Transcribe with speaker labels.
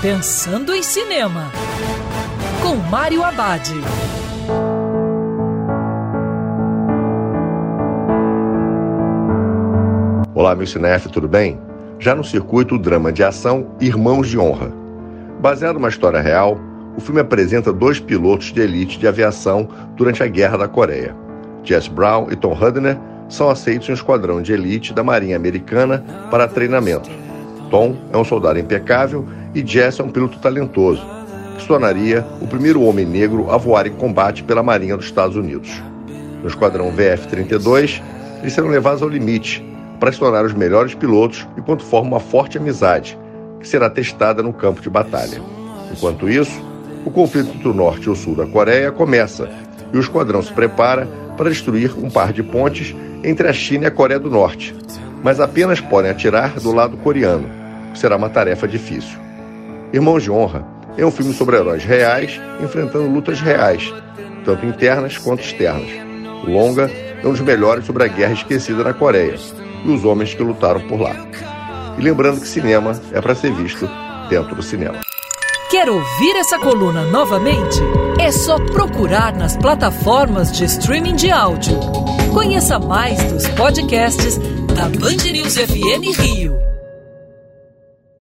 Speaker 1: Pensando em Cinema, com Mário Abad.
Speaker 2: Olá, meu cinef, tudo bem? Já no circuito o drama de ação Irmãos de Honra. Baseado numa história real, o filme apresenta dois pilotos de elite de aviação durante a Guerra da Coreia. Jess Brown e Tom Hudner são aceitos em um esquadrão de elite da Marinha Americana para treinamento. Tom é um soldado impecável e Jess é um piloto talentoso, que se tornaria o primeiro homem negro a voar em combate pela Marinha dos Estados Unidos. No esquadrão VF-32, eles serão levados ao limite para se tornar os melhores pilotos enquanto formam uma forte amizade, que será testada no campo de batalha. Enquanto isso, o conflito entre o norte e o sul da Coreia começa e o esquadrão se prepara para destruir um par de pontes entre a China e a Coreia do Norte, mas apenas podem atirar do lado coreano, que será uma tarefa difícil. Irmãos de Honra é um filme sobre heróis reais enfrentando lutas reais, tanto internas quanto externas. O longa é um dos melhores sobre a guerra esquecida na Coreia e os homens que lutaram por lá. E lembrando que cinema é para ser visto dentro do cinema.
Speaker 1: Quer ouvir essa coluna novamente? É só procurar nas plataformas de streaming de áudio. Conheça mais dos podcasts da Band News FM Rio.